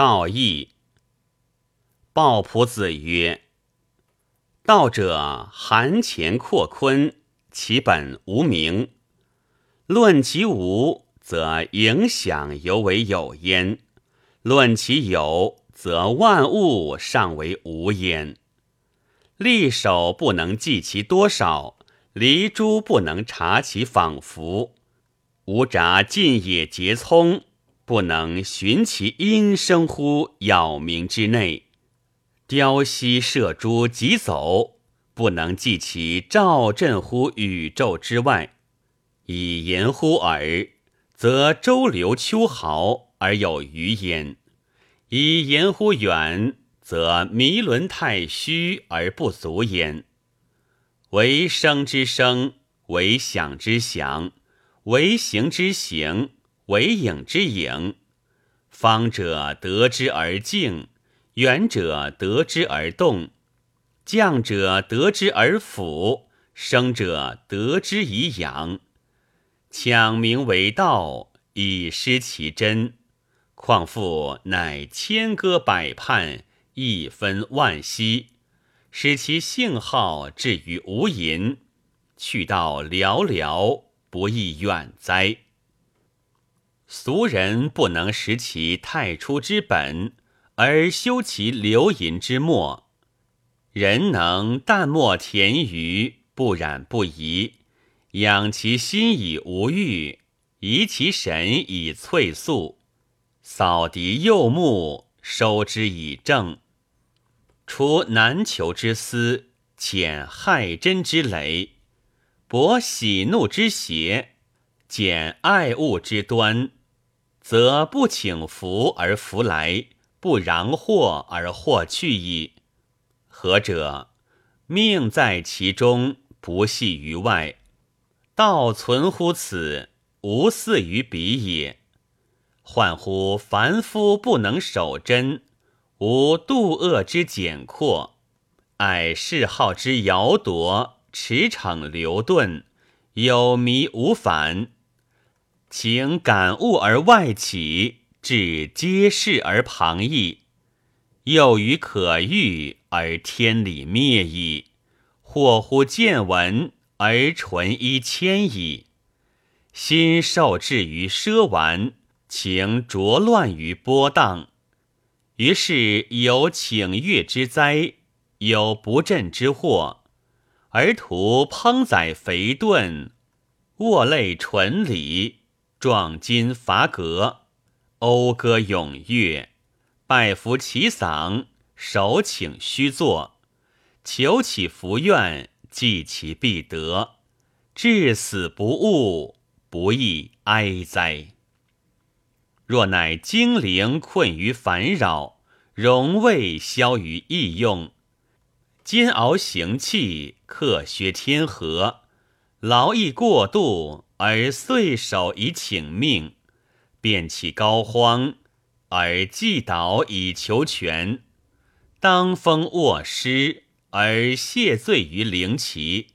道义。鲍仆子曰：“道者，含乾括坤，其本无名。论其无，则影响犹为有焉；论其有，则万物尚为无焉。利手不能计其多少，离珠不能察其仿佛。无札尽野节葱，不能寻其音声乎杳冥之内。”雕犀射珠即走，不能记其照振乎宇宙之外；以言乎耳，则周流秋毫而有余焉；以言乎远，则弥轮太虚而不足焉。为声之声，为响之响，为形之形，为影之影。方者得之而静。远者得之而动，降者得之而俯，生者得之以养。抢名为道，以失其真。况复乃千歌百叛，一分万息，使其性好至于无垠，去道寥寥，不亦远哉？俗人不能识其太初之本。而修其流淫之末，人能淡漠田鱼，不染不移，养其心以无欲，怡其神以翠素，扫涤右目，收之以正，除难求之思，遣害真之雷，博喜怒之邪，减爱恶之端，则不请福而福来。不攘祸而祸去矣。何者？命在其中，不系于外。道存乎此，无似于彼也。患乎凡夫不能守真，无度恶之简括，爱嗜好之摇夺，驰骋流遁，有迷无返，情感悟而外起。至皆事而旁逸，又于可遇而天理灭矣；或乎见闻而纯一迁矣。心受制于奢玩，情浊乱于波荡。于是有请乐之灾，有不振之祸，而徒烹宰肥炖，卧类纯礼，壮筋伐革。讴歌咏乐，拜服其嗓，手请虚作，求其福愿，祭其必得，至死不悟，不亦哀哉！若乃精灵困于烦扰，荣未消于易用，煎熬行气，克削天和，劳役过度而遂首以请命。便起膏肓，而祭祷以求全；当风卧尸，而谢罪于灵旗；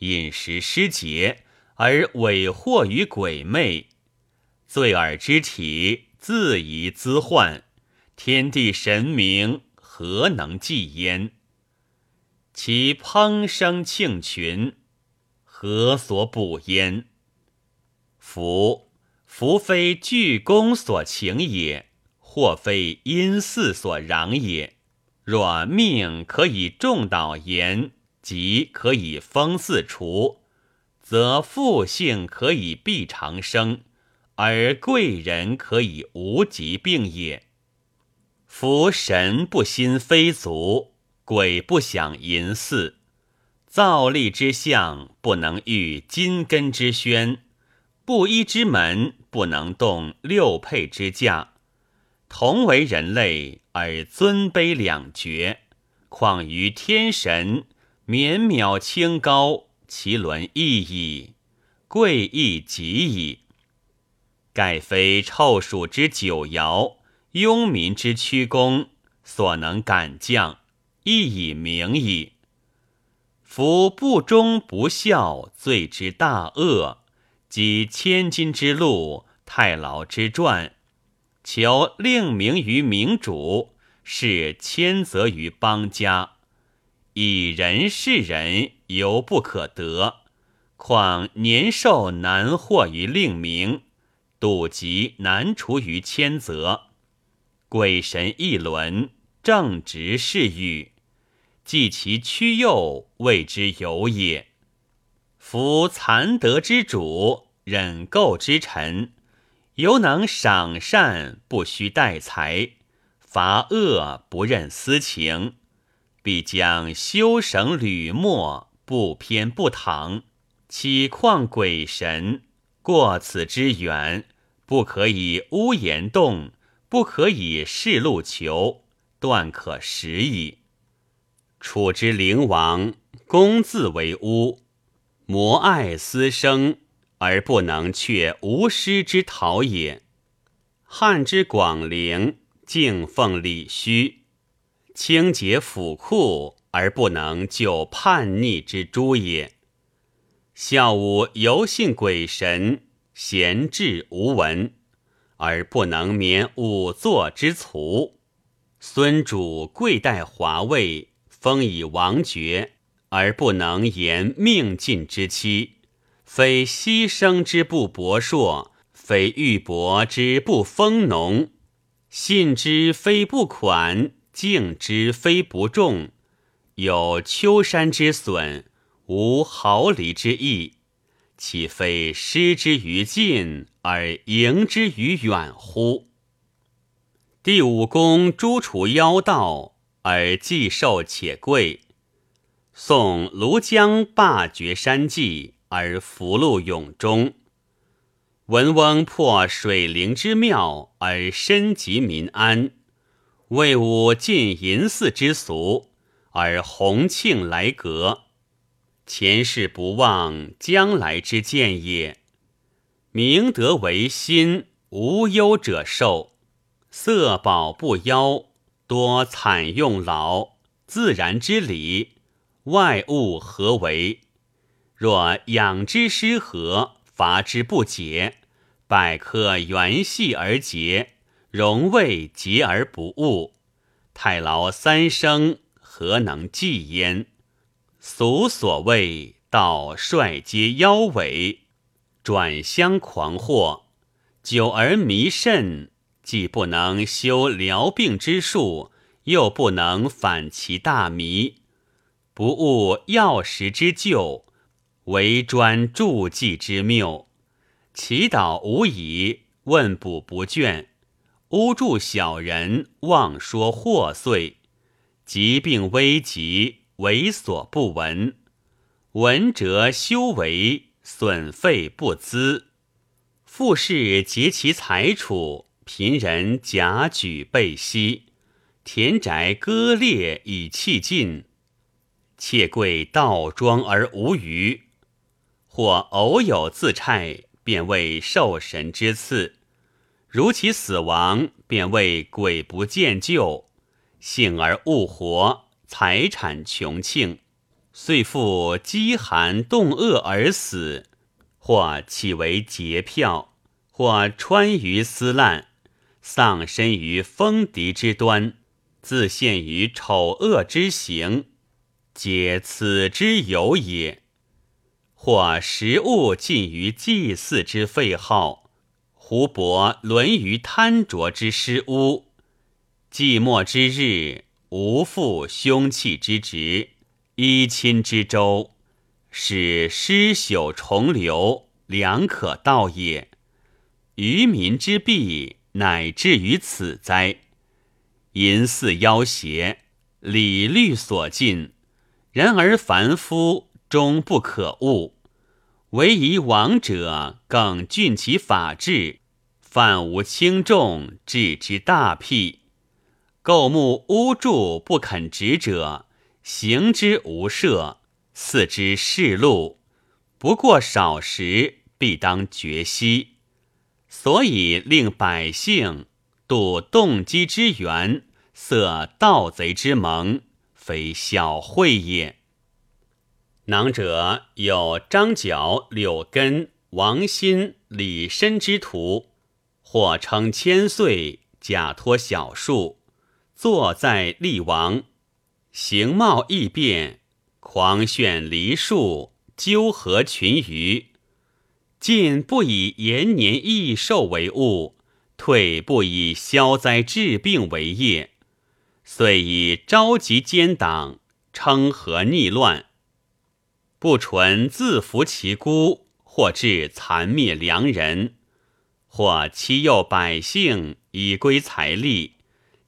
饮食失节，而委惑于鬼魅。罪耳之体，自疑滋患，天地神明何能济焉？其烹生庆群，何所补焉？夫。夫非具公所请也，或非因祀所攘也。若命可以重导言，即可以封祀除，则复性可以必长生，而贵人可以无疾病也。夫神不心非足，鬼不享淫祀，造立之象不能御金根之宣。布衣之门不能动六配之架，同为人类而尊卑两绝，况于天神？绵渺清高，其伦异矣，贵亦极矣。盖非臭鼠之九爻，庸民之屈躬，所能敢降，亦以明矣。夫不忠不孝，罪之大恶。及千金之路，太牢之传，求令名于明主，是谦责于邦家。以人事人，犹不可得，况年寿难获于令名，赌疾难除于谦责。鬼神一轮，正直是欲，计其屈幼，谓之有也。夫残德之主，忍垢之臣，犹能赏善，不须待财；罚恶，不认私情。必将修绳履墨，不偏不搪，岂况鬼神？过此之远，不可以屋檐动，不可以示路求，断可食矣。楚之灵王，公自为巫，摩爱私生，而不能却无师之陶也。汉之广陵，敬奉礼虚。清洁府库而不能救叛逆之诸也。孝武犹信鬼神，贤智无闻，而不能免仵作之卒。孙主贵待华位，封以王爵，而不能言命尽之期。非牺牲之不博硕，非玉帛之不丰浓，信之非不款。敬之非不重，有丘山之损，无毫厘之意，岂非失之于近而迎之于远乎？第五公诛除妖道，而既寿且贵；宋庐江霸绝山际，而福禄永终；文翁破水灵之妙，而身及民安。魏武尽淫祀之俗，而洪庆来阁。前世不忘将来之见也。明德为心，无忧者寿；色宝不夭，多惨用劳。自然之理，外物何为？若养之失和，罚之不节，百科原系而竭。容未竭而不悟，太牢三生，何能继焉？俗所谓道率皆妖尾，转相狂惑，久而迷甚，既不能修疗病之术，又不能反其大迷，不悟药食之救，唯专助剂之谬，祈祷无已，问卜不倦。污助小人，妄说祸祟；疾病危急，为所不闻；闻者修为，损费不资。富士竭其财储，贫人假举备息，田宅割裂以弃尽。妾贵道庄而无余，或偶有自差，便为受神之赐。如其死亡，便为鬼不见救；幸而误活，财产穷庆，遂复饥寒冻饿而死，或岂为劫票，或穿于丝烂，丧身于风敌之端，自陷于丑恶之行，皆此之有也；或食物尽于祭祀之废号。胡伯沦于贪浊之失污，寂寞之日，无复凶器之职，依亲之周，使尸朽重流，良可道也。愚民之弊，乃至于此哉！淫祀妖邪，礼律所禁，然而凡夫终不可悟。唯以亡者更峻其法制，犯无轻重，治之大辟。构木屋柱不肯直者，行之无赦，四之世路，不过少时，必当绝息。所以令百姓度动机之源，色盗贼之盟，非小惠也。囊者有张角、柳根、王辛、李申之徒，或称千岁，假托小数，坐在立王，形貌异变，狂炫梨树，纠合群鱼。进不以延年益寿为务，退不以消灾治病为业，遂以召集奸党，称和逆乱，不纯自服其孤，或致残灭良人。或欺诱百姓以归财力，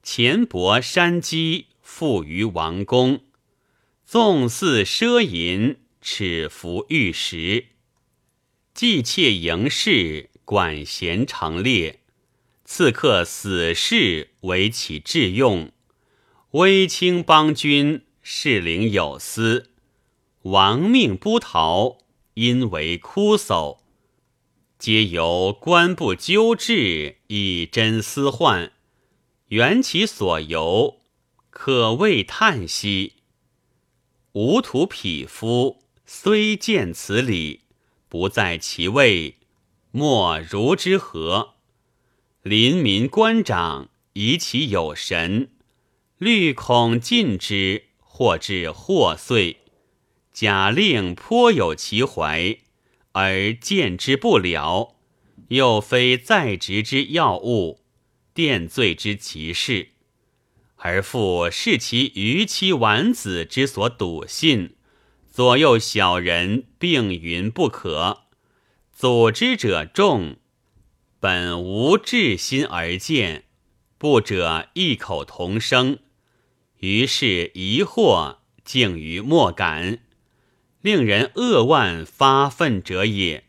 钱帛山积，富于王宫；纵肆奢淫，耻服玉石；妓妾营事，管弦成列；刺客死士为其致用；威轻邦君，士领有司；亡命不逃，因为枯叟。皆由官不纠治，以真私患，缘其所由，可谓叹息。吾土匹夫虽见此理，不在其位，莫如之何？临民官长疑其有神，虑恐尽之，或至祸遂。假令颇有其怀。而见之不了，又非在职之要务，奠罪之其事，而复视其逾期晚子之所笃信，左右小人并云不可，组织者众，本无至心而见，不者异口同声，于是疑惑，竟于莫敢。令人扼腕发愤者也。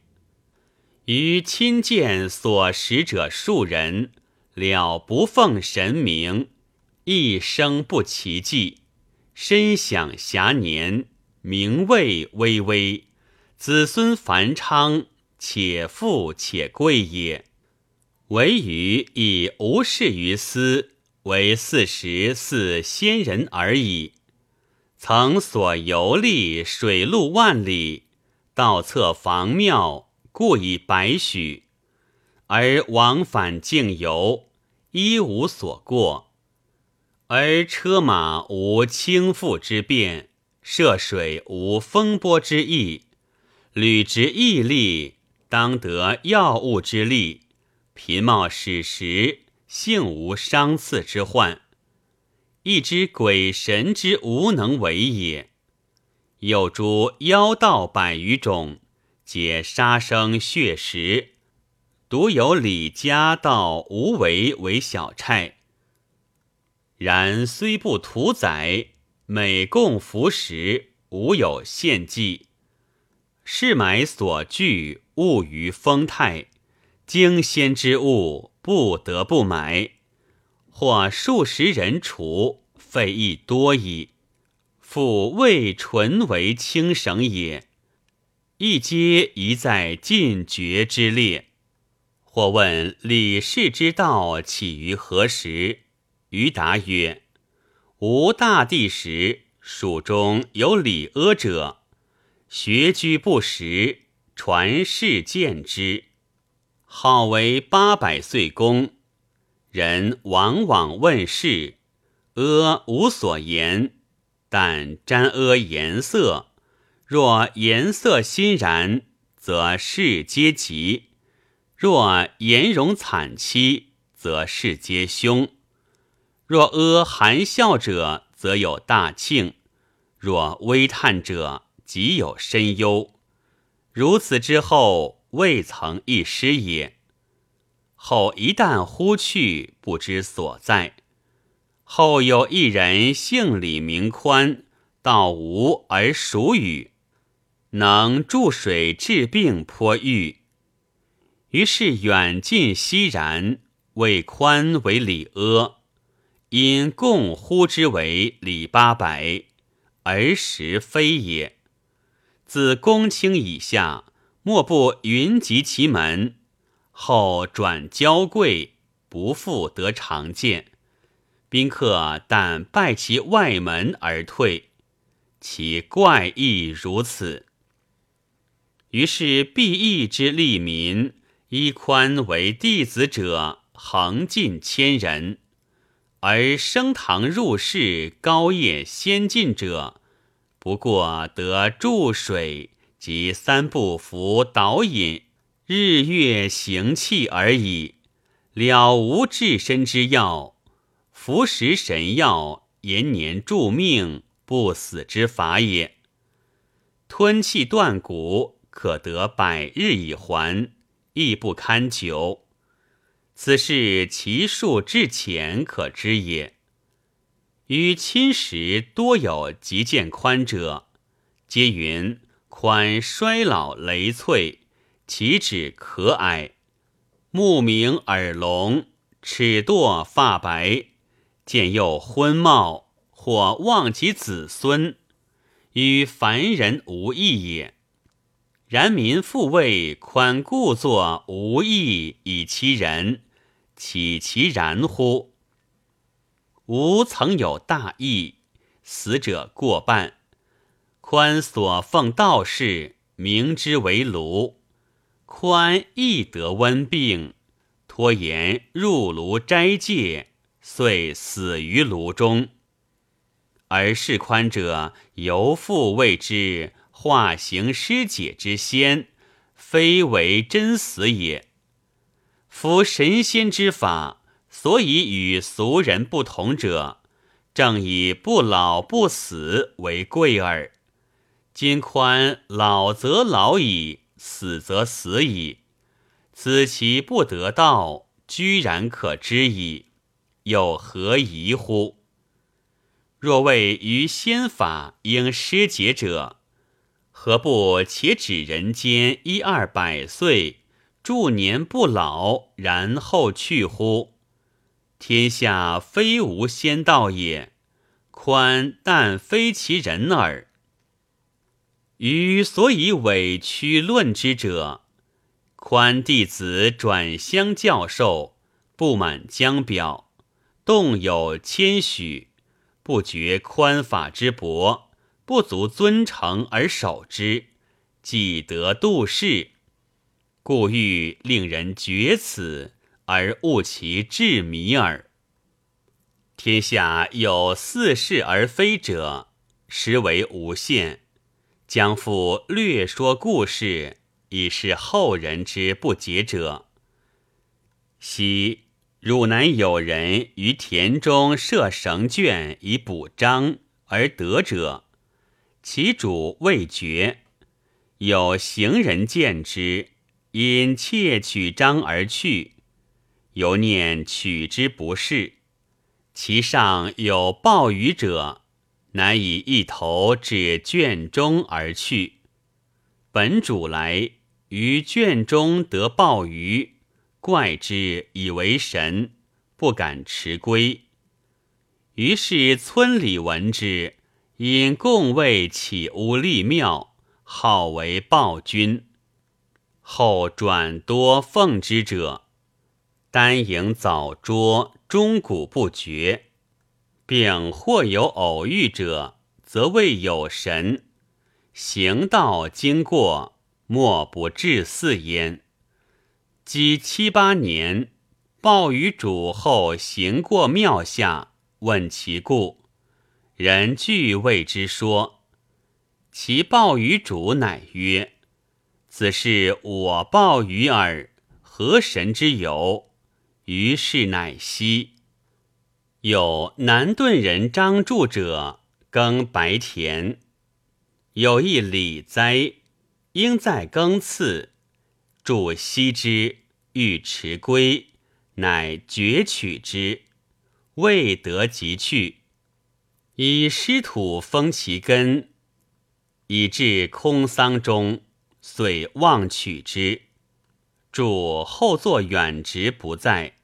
于亲见所识者数人，了不奉神明，一生不奇迹，身享遐年，名位巍巍，子孙繁昌，且富且贵也。唯余以无事于斯，为四时似仙人而已。曾所游历水陆万里，道侧房庙，故以百许；而往返境游，一无所过；而车马无倾覆之变，涉水无风波之意，履职毅力，当得要物之力，贫冒矢石，幸无伤刺之患。亦知鬼神之无能为也，有诸妖道百余种，皆杀生血食，独有李家道无为为小差。然虽不屠宰，每供服食，无有献祭。是买所具，物于丰泰，惊仙之物，不得不买。或数十人除，费亦多矣。复未纯为轻省也，亦皆宜在尽绝之列。或问李氏之道起于何时？余答曰：吾大帝时，蜀中有李阿者，学居不时，传世见之，号为八百岁公。人往往问事，阿无所言，但沾阿颜色。若颜色欣然，则事皆吉；若颜容惨凄，则事皆凶。若阿含笑者，则有大庆；若微叹者，即有深忧。如此之后，未曾一失也。后一旦忽去，不知所在。后有一人姓李，名宽，道无而属语，能注水治病颇愈。于是远近悉然，谓宽为李阿，因共呼之为李八百，而实非也。自公卿以下，莫不云集其门。后转交贵，不复得常见。宾客但拜其外门而退，其怪异如此。于是毕义之利民，依宽为弟子者，恒近千人；而升堂入室、高业先进者，不过得注水即三不服导引、日月行气而已，了无治身之药。服食神药，延年助命、不死之法也。吞气断骨，可得百日以还，亦不堪久。此事其数至浅可知也。于侵蚀多有极见宽者，皆云宽衰老羸脆，其指可矮，目明耳聋，齿堕发白。见又昏冒，或忘其子孙，与凡人无异也。然民复谓宽故作无益以欺人，岂其然乎？吾曾有大义，死者过半。宽所奉道士，名之为炉，宽亦得温病，拖延入炉斋戒。遂死于炉中，而世宽者由父谓之化形师解之仙，非为真死也。夫神仙之法，所以与俗人不同者，正以不老不死为贵耳。今宽老则老矣，死则死矣，此其不得道，居然可知矣。有何疑乎？若谓于仙法应失节者，何不且指人间一二百岁，诸年不老，然后去乎？天下非无仙道也，宽但非其人耳。于所以委屈论之者，宽弟子转乡教授，不满江表。动有谦许，不觉宽法之薄，不足尊承而守之，既得度世，故欲令人觉此而悟其至迷耳。天下有似是而非者，实为无限。将复略说故事，以示后人之不解者。昔。汝南有人于田中设绳圈以捕章而得者，其主未决。有行人见之，因窃取章而去，犹念取之不是。其上有暴雨者，乃以一头至卷中而去。本主来于卷中得鲍鱼。怪之以为神，不敢迟归。于是村里闻之，因共为起屋立庙，号为暴君。后转多奉之者，丹营早拙，钟鼓不绝，并或有偶遇者，则谓有神。行道经过，莫不至祀焉。积七八年，鲍鱼主后行过庙下，问其故，人俱谓之说。其鲍鱼主乃曰：“此是我鲍鱼耳，何神之有？”于是乃息。有南顿人张柱者，耕白田，有一李灾，应在耕次，柱息之。欲持归，乃攫取之，未得即去，以湿土封其根，以至空桑中，遂忘取之。主后作远职不在。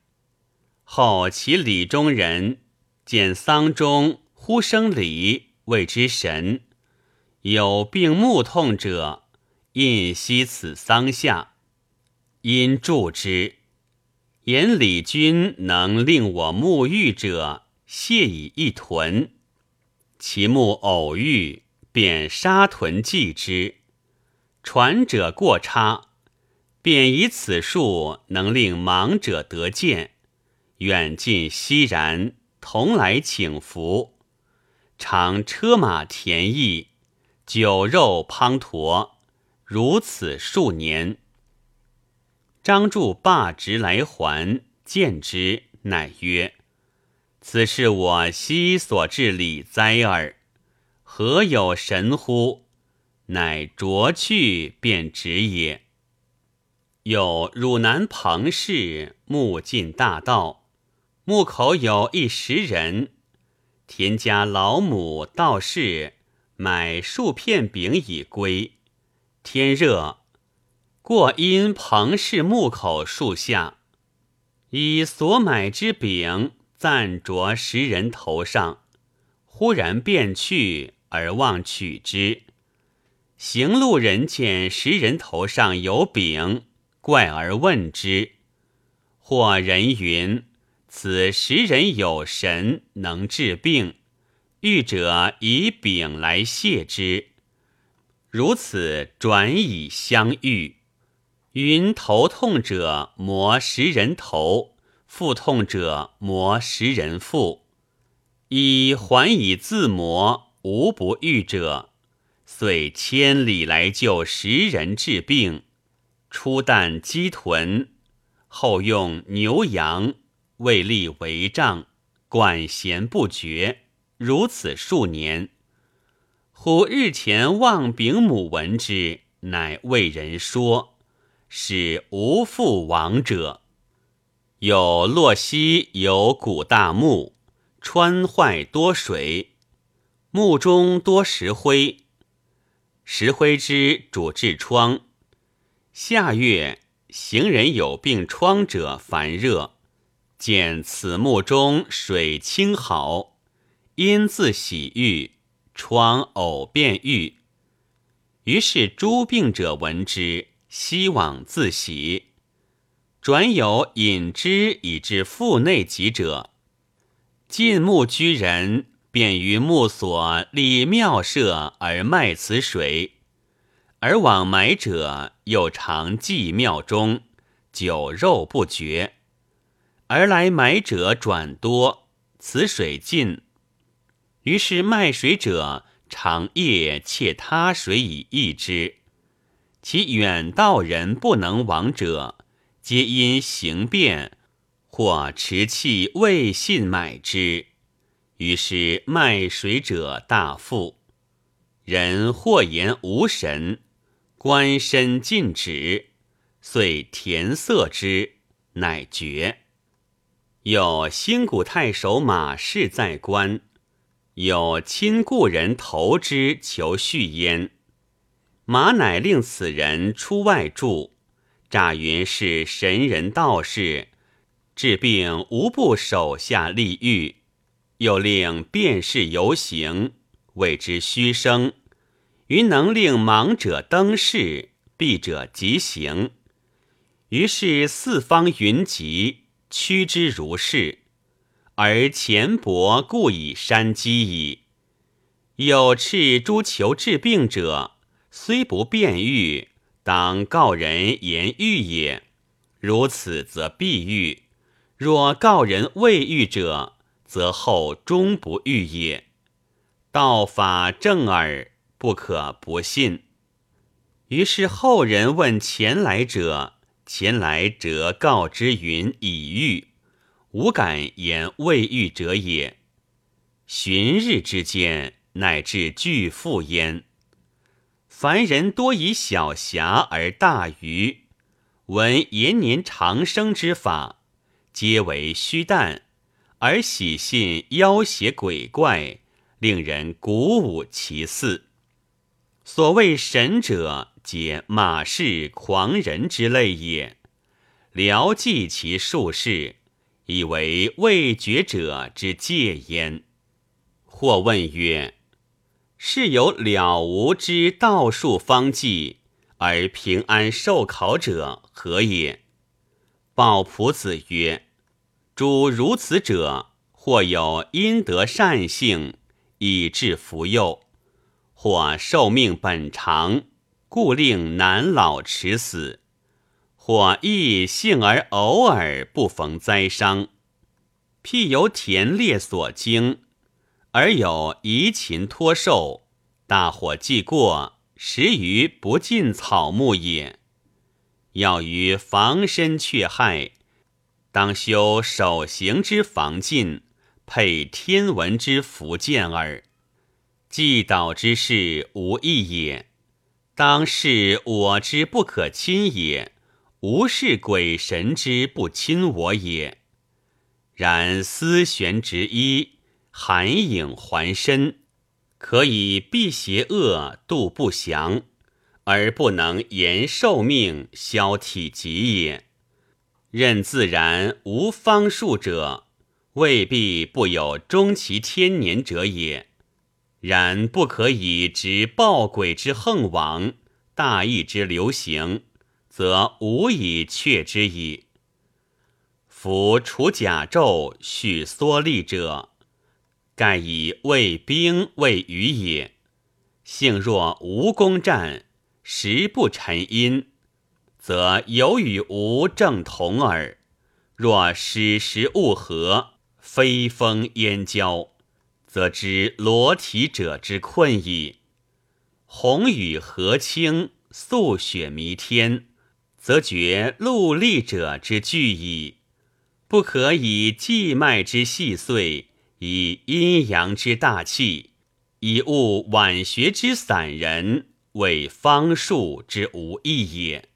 后其礼中人见丧中呼生礼，谓之神。有病目痛者，印息此丧下。因助之，言李君能令我沐浴者，谢以一豚。其目偶遇，便杀豚祭之。传者过差，便以此术能令盲者得见，远近熙然，同来请福。常车马田邑，酒肉滂沱，如此数年。张柱罢职来还，见之，乃曰：“此是我昔所至礼哉耳，何有神乎？”乃着去，便止也。有汝南彭氏墓进大道，墓口有一石人，田家老母道士买数片饼以归。天热，过因彭氏墓口树下，以所买之饼暂着石人头上，忽然便去而忘取之。行路人见石人头上有饼。怪而问之，或人云：“此时人有神，能治病。欲者以饼来谢之。如此转以相遇。云头痛者磨食人头，腹痛者磨食人腹，以还以自磨，无不愈者。遂千里来救食人治病。”初啖鸡豚，后用牛羊，为立为帐，管弦不绝，如此数年。忽日前望丙母闻之，乃为人说，使无复亡者。有洛溪有古大墓，川坏多水，墓中多石灰，石灰之主治疮。夏月，行人有病疮者烦热，见此木中水清好，因自洗浴，疮偶便愈。于是诸病者闻之，希往自洗。转有饮之以至腹内疾者，进木居人便于木所立庙舍而卖此水。而往买者又常祭庙中，酒肉不绝。而来买者转多，此水尽，于是卖水者常夜窃他水以易之。其远道人不能往者，皆因行变或持器未信买之，于是卖水者大富。人或言无神。官身尽止，遂填塞之，乃绝。有新古太守马氏在官，有亲故人投之求续焉。马乃令此人出外住，诈云是神人道士，治病无不手下立狱，又令便是游行，谓之虚声。于能令盲者登仕，避者即行。于是四方云集，趋之如是。而钱帛故以山积矣。有赤诸求治病者，虽不便愈，当告人言愈也。如此则必愈；若告人未愈者，则后终不愈也。道法正耳。不可不信。于是后人问前来者，前来者告之云已愈，无敢言未愈者也。旬日之间，乃至巨富焉。凡人多以小侠而大愚，闻延年长生之法，皆为虚诞，而喜信妖邪鬼怪，令人鼓舞其肆。所谓神者，皆马氏狂人之类也。聊记其术士，以为未觉者之戒焉。或问曰：“是有了无之道术方剂，而平安受考者何也？”鲍仆子曰：“诸如此者，或有阴德善性，以致福佑。”或寿命本长，故令难老迟死；或亦幸而偶尔不逢灾伤。譬由田猎所经，而有移禽脱兽，大火既过，时于不尽草木也。要于防身却害，当修守行之防禁，配天文之福见耳。既导之事无益也，当是我之不可亲也，无是鬼神之不亲我也。然思玄执一，寒影还身，可以避邪恶，度不祥。而不能延寿命、消体疾也。任自然无方术者，未必不有终其天年者也。然不可以执暴鬼之横亡，大义之流行，则无以却之矣。夫除甲胄、许缩力者，盖以卫兵为鱼也。幸若无攻战。时不沉阴，则有与无正同耳。若使时物合，非风烟交，则知裸体者之困矣。红雨和清，素雪弥天，则觉陆立者之惧矣。不可以季脉之细碎，以阴阳之大气，以物晚学之散人。为方术之无益也。